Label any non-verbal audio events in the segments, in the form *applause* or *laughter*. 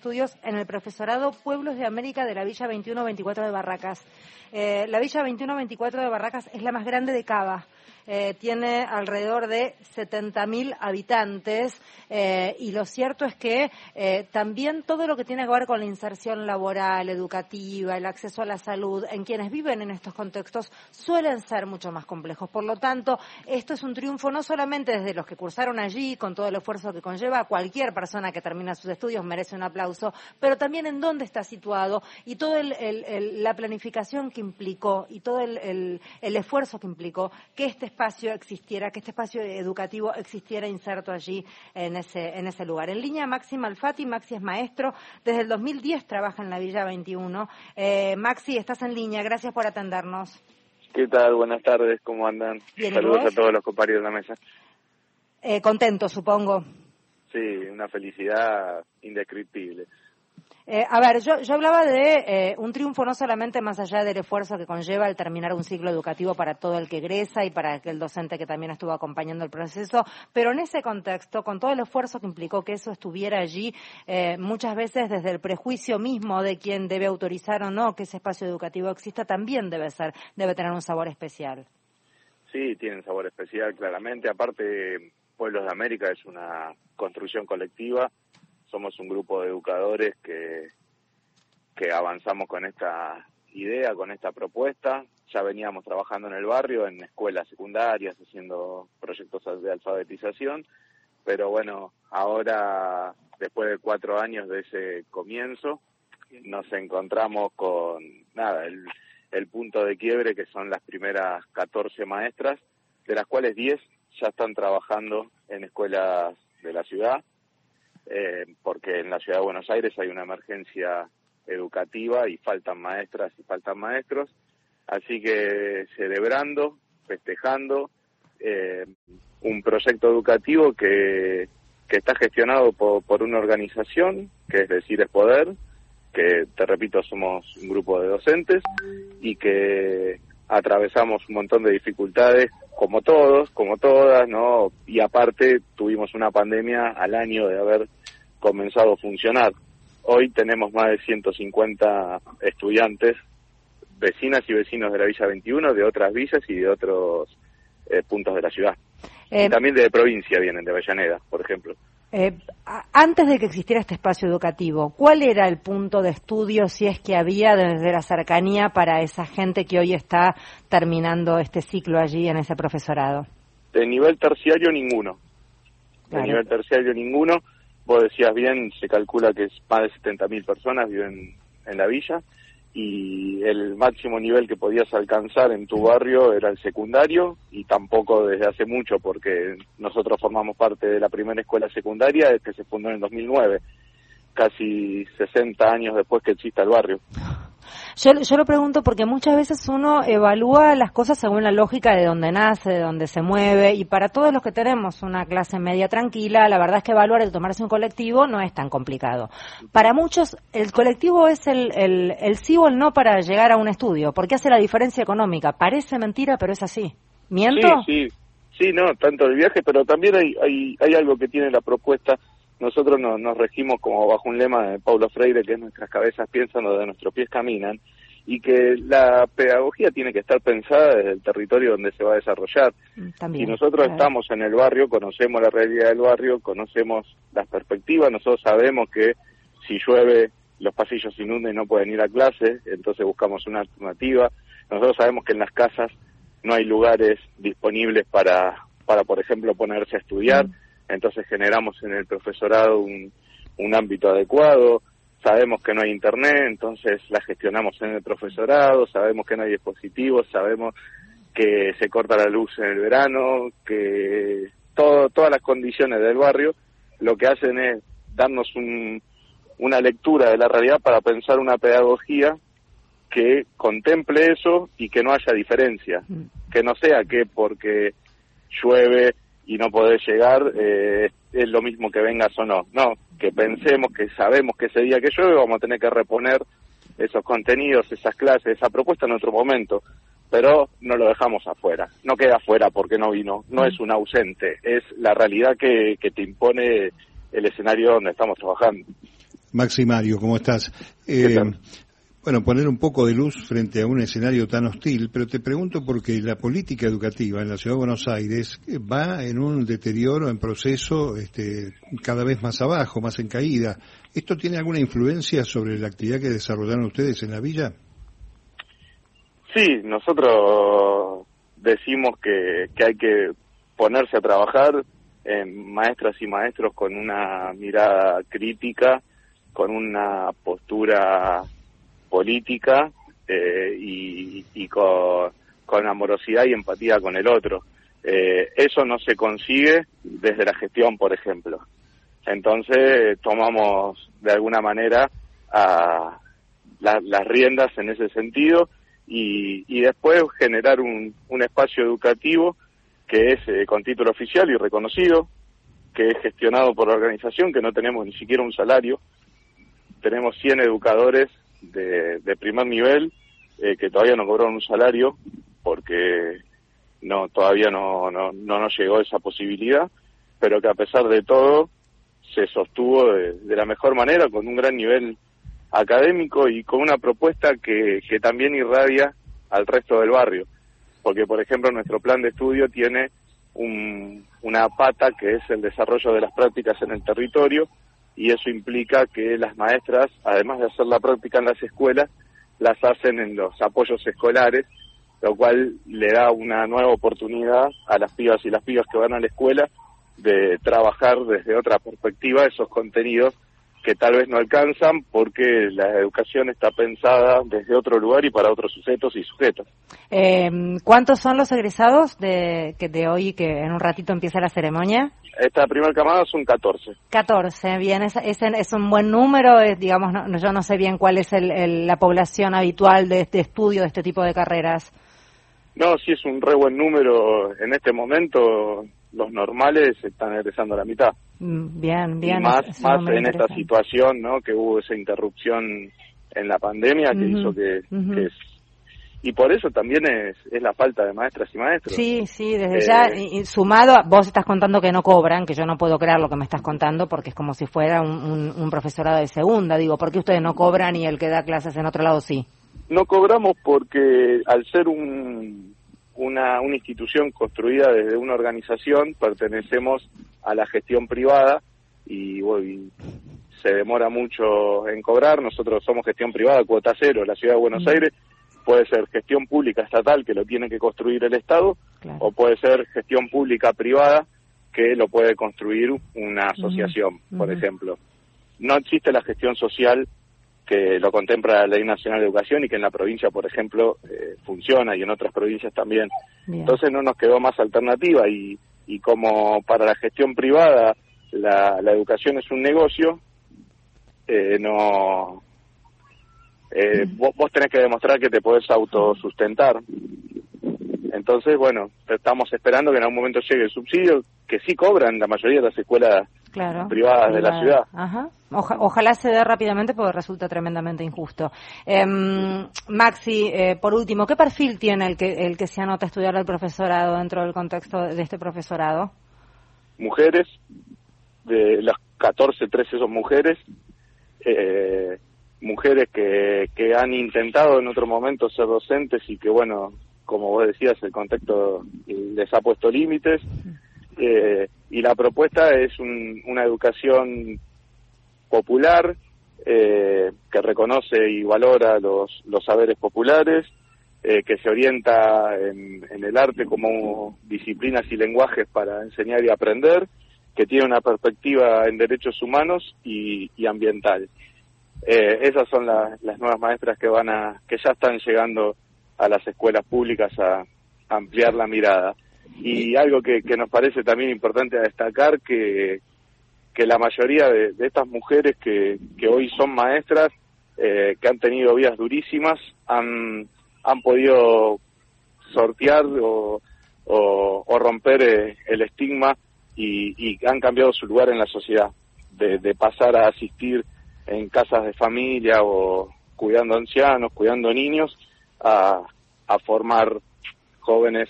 estudios en el profesorado Pueblos de América de la Villa 2124 de Barracas. Eh, la Villa 2124 de Barracas es la más grande de Cava. Eh, tiene alrededor de 70.000 habitantes eh, y lo cierto es que eh, también todo lo que tiene que ver con la inserción laboral, educativa, el acceso a la salud en quienes viven en estos contextos suelen ser mucho más complejos. Por lo tanto, esto es un triunfo no solamente desde los que cursaron allí, con todo el esfuerzo que conlleva, cualquier persona que termina sus estudios merece un aplauso, pero también en dónde está situado y toda la planificación que implicó y todo el, el esfuerzo que implicó que este espacio existiera, que este espacio educativo existiera inserto allí en ese, en ese lugar. En línea, Maxi Malfatti, Maxi es maestro, desde el 2010 trabaja en la Villa 21. Eh, Maxi, estás en línea, gracias por atendernos. ¿Qué tal? Buenas tardes, ¿cómo andan? Saludos a todos los compañeros de la mesa. Eh, contento, supongo. Sí, una felicidad indescriptible. Eh, a ver, yo, yo hablaba de eh, un triunfo no solamente más allá del esfuerzo que conlleva el terminar un ciclo educativo para todo el que egresa y para el docente que también estuvo acompañando el proceso, pero en ese contexto, con todo el esfuerzo que implicó que eso estuviera allí, eh, muchas veces desde el prejuicio mismo de quien debe autorizar o no que ese espacio educativo exista, también debe ser, debe tener un sabor especial. Sí, tiene un sabor especial, claramente. Aparte, Pueblos de América es una construcción colectiva somos un grupo de educadores que, que avanzamos con esta idea, con esta propuesta. Ya veníamos trabajando en el barrio, en escuelas secundarias, haciendo proyectos de alfabetización, pero bueno, ahora, después de cuatro años de ese comienzo, nos encontramos con, nada, el, el punto de quiebre que son las primeras 14 maestras, de las cuales 10 ya están trabajando en escuelas de la ciudad eh, porque en la ciudad de Buenos Aires hay una emergencia educativa y faltan maestras y faltan maestros. Así que celebrando, festejando eh, un proyecto educativo que, que está gestionado por, por, una organización, que es Decir es Poder, que te repito somos un grupo de docentes y que atravesamos un montón de dificultades como todos, como todas, ¿no? Y aparte tuvimos una pandemia al año de haber comenzado a funcionar. Hoy tenemos más de 150 estudiantes, vecinas y vecinos de la Villa 21, de otras villas y de otros eh, puntos de la ciudad. y eh, también de provincia vienen, de Avellaneda, por ejemplo. Eh, antes de que existiera este espacio educativo, ¿cuál era el punto de estudio, si es que había desde la cercanía para esa gente que hoy está terminando este ciclo allí en ese profesorado? De nivel terciario, ninguno. De nivel terciario, ninguno. Vos decías bien, se calcula que más de 70.000 personas viven en la villa y el máximo nivel que podías alcanzar en tu barrio era el secundario y tampoco desde hace mucho porque nosotros formamos parte de la primera escuela secundaria que se fundó en el 2009, casi 60 años después que exista el barrio. *laughs* Yo, yo lo pregunto porque muchas veces uno evalúa las cosas según la lógica de donde nace, de donde se mueve, y para todos los que tenemos una clase media tranquila, la verdad es que evaluar el tomarse un colectivo no es tan complicado. Para muchos, el colectivo es el, el, sí o el no para llegar a un estudio, porque hace la diferencia económica. Parece mentira, pero es así. ¿Miento? Sí, sí, sí, no, tanto el viaje, pero también hay algo que tiene la propuesta nosotros nos regimos como bajo un lema de Paulo Freire, que es nuestras cabezas piensan, donde nuestros pies caminan, y que la pedagogía tiene que estar pensada desde el territorio donde se va a desarrollar. Mm, y nosotros estamos en el barrio, conocemos la realidad del barrio, conocemos las perspectivas, nosotros sabemos que si llueve los pasillos se inunden y no pueden ir a clase, entonces buscamos una alternativa. Nosotros sabemos que en las casas no hay lugares disponibles para, para por ejemplo, ponerse a estudiar. Mm entonces generamos en el profesorado un, un ámbito adecuado, sabemos que no hay internet, entonces la gestionamos en el profesorado, sabemos que no hay dispositivos, sabemos que se corta la luz en el verano, que todo, todas las condiciones del barrio lo que hacen es darnos un, una lectura de la realidad para pensar una pedagogía que contemple eso y que no haya diferencia, mm. que no sea que porque llueve y no podés llegar, eh, es lo mismo que vengas o no. No, que pensemos que sabemos que ese día que llueve vamos a tener que reponer esos contenidos, esas clases, esa propuesta en otro momento, pero no lo dejamos afuera. No queda afuera porque no vino, no es un ausente, es la realidad que, que te impone el escenario donde estamos trabajando. Maxi Mario, ¿cómo estás? Eh, bueno, poner un poco de luz frente a un escenario tan hostil, pero te pregunto porque la política educativa en la Ciudad de Buenos Aires va en un deterioro, en proceso este, cada vez más abajo, más en caída. ¿Esto tiene alguna influencia sobre la actividad que desarrollaron ustedes en la villa? Sí, nosotros decimos que, que hay que ponerse a trabajar en maestras y maestros con una mirada crítica, con una postura política eh, y, con, amorosidad y empatía con el otro. Eh, eso no se consigue desde la gestión, por ejemplo. Entonces tomamos de alguna manera a las riendas en ese sentido y, después generar un, espacio educativo que es eh, con título oficial y reconocido, que es gestionado por la organización, que no tenemos ni siquiera un salario. Tenemos 100 educadores de, primer nivel eh, que todavía no cobraron un salario porque no todavía no, no, no nos llegó esa posibilidad, pero que a pesar de todo se sostuvo de, la mejor manera, con un gran nivel académico y con una propuesta que, que también irradia al resto del barrio. Porque, por ejemplo, nuestro plan de estudio tiene un, una pata que es el desarrollo de las prácticas en el territorio, y eso implica que las maestras, además de hacer la práctica en las escuelas, las hacen en los apoyos escolares, lo cual le da una nueva oportunidad a las pibas y las pibas que van a la escuela de trabajar desde otra perspectiva esos contenidos que tal vez no alcanzan porque la educación está pensada desde otro lugar y para otros sujetos y sujetas. Eh, ¿Cuántos son los egresados de, que de hoy que en un ratito empieza la ceremonia? Esta primera camada son 14. 14, bien, es, es, un buen número, digamos, no, yo no sé bien cuál es el, la población habitual de este estudio, de este tipo de carreras. No, sí es un re buen número en este momento, los normales están egresando a la mitad. Mm, bien, bien. más, más en esta situación, ¿no? Que hubo esa interrupción en la pandemia que hizo que, y por eso también es, es la falta de maestras y maestros. Sí, sí, desde ya, eh, sumado, vos estás contando que no cobran, que yo no puedo creer lo que me estás contando, porque es como si fuera un, un, profesorado de segunda, digo, ¿por qué ustedes no cobran y el que da clases en otro lado sí? No cobramos porque al ser un, una, una institución construida desde una organización, pertenecemos a la gestión privada y, se demora mucho en cobrar. Nosotros somos gestión privada, cuota cero, la ciudad de Buenos. Aires. Puede ser gestión pública estatal, que lo tiene que construir el Estado, o puede ser gestión pública privada, que lo puede construir una asociación, por ejemplo. No existe la gestión social que lo contempla la Ley Nacional de Educación y que en la provincia, por ejemplo, eh, funciona y en otras provincias también. Entonces no nos quedó más alternativa y, y como para la gestión privada la, la educación es un negocio, eh, no eh, vos, vos, tenés que demostrar que te podés autosustentar. Entonces, bueno, estamos esperando que en algún momento llegue el subsidio, que sí cobran la mayoría de las escuelas privadas de la ciudad. ojalá se dé rápidamente porque resulta tremendamente injusto. Em, Maxi, eh, por último, ¿qué perfil tiene el que, el que se anota a estudiar el profesorado dentro del contexto de este profesorado? Mujeres, de las 14, 13 son mujeres, eh, mujeres que, que han intentado en otro momento ser docentes y que, bueno, como vos decías, el contexto les ha puesto límites. Eh, y la propuesta es una educación popular eh, que reconoce y valora los, los saberes populares, eh, que se orienta en, el arte como disciplinas y lenguajes para enseñar y aprender, que tiene una perspectiva en derechos humanos y, ambiental. esas son las nuevas maestras que van a, que ya están llegando a las escuelas públicas a, ampliar la mirada. Y algo que, nos parece también importante a destacar, que, que la mayoría de, estas mujeres que, que, hoy son maestras, eh, que han tenido vidas durísimas, han, han podido sortear o, o, romper eh, el estigma y, y, han cambiado su lugar en la sociedad, de, de pasar a asistir en casas de familia o cuidando ancianos, cuidando niños, a, formar jóvenes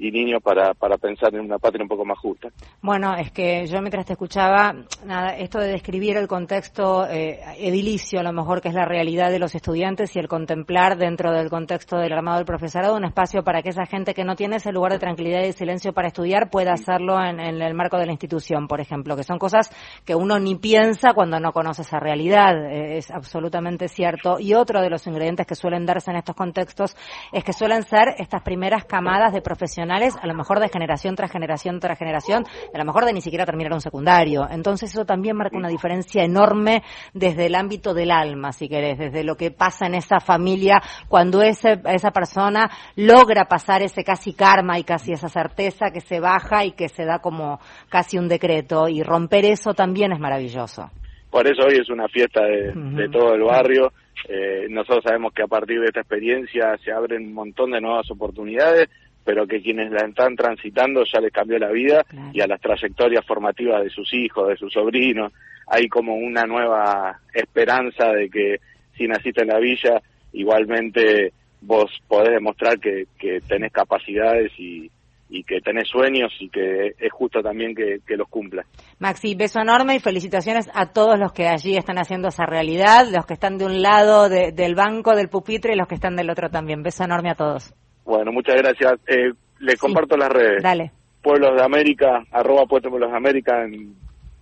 y niños para, para pensar en una patria un poco más justa. Bueno, es que yo mientras te escuchaba, nada, esto de describir el contexto eh, edilicio, a lo mejor que es la realidad de los estudiantes y el contemplar dentro del contexto del armado del profesorado un espacio para que esa gente que no tiene ese lugar de tranquilidad y silencio para estudiar pueda hacerlo en, en el marco de la institución, por ejemplo, que son cosas que uno ni piensa cuando no conoce esa realidad, eh, es absolutamente cierto. Y otro de los ingredientes que suelen darse en estos contextos es que suelen ser estas primeras camadas de profesionales a lo mejor de generación tras generación tras generación, a lo mejor de ni siquiera terminar un secundario. Entonces eso también marca una diferencia enorme desde el ámbito del alma, si querés, desde lo que pasa en esa familia cuando ese, esa persona logra pasar ese casi karma y casi esa certeza que se baja y que se da como casi un decreto y romper eso también es maravilloso. Por eso hoy es una fiesta de, de todo el barrio. Eh, nosotros sabemos que a partir de esta experiencia se abren un montón de nuevas oportunidades pero que quienes la están transitando ya les cambió la vida y a las trayectorias formativas de sus hijos, de sus sobrinos. Hay como una nueva esperanza de que si naciste en la villa, igualmente vos podés demostrar que, que tenés capacidades y, y que tenés sueños y que es justo también que, que, los cumplas. Maxi, beso enorme y felicitaciones a todos los que allí están haciendo esa realidad, los que están de un lado del banco, del pupitre y los que están del otro también. Beso enorme a todos. Bueno, muchas gracias. Eh, le comparto las redes. Dale. Pueblos de América, arroba Pueblos de América en,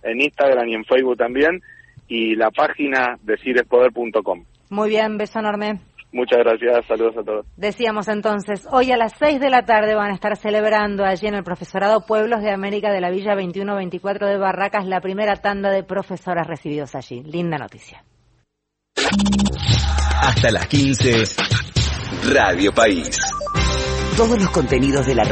en Instagram y en Facebook también, y la página decidespoder.com. Muy bien, beso enorme. Muchas gracias, saludos a todos. Decíamos entonces, hoy a las 6 de la tarde van a estar celebrando allí en el Profesorado Pueblos de América de la Villa 2124 de Barracas la primera tanda de profesoras recibidos allí. Linda noticia. Hasta las 15, Radio País. Todos los contenidos de la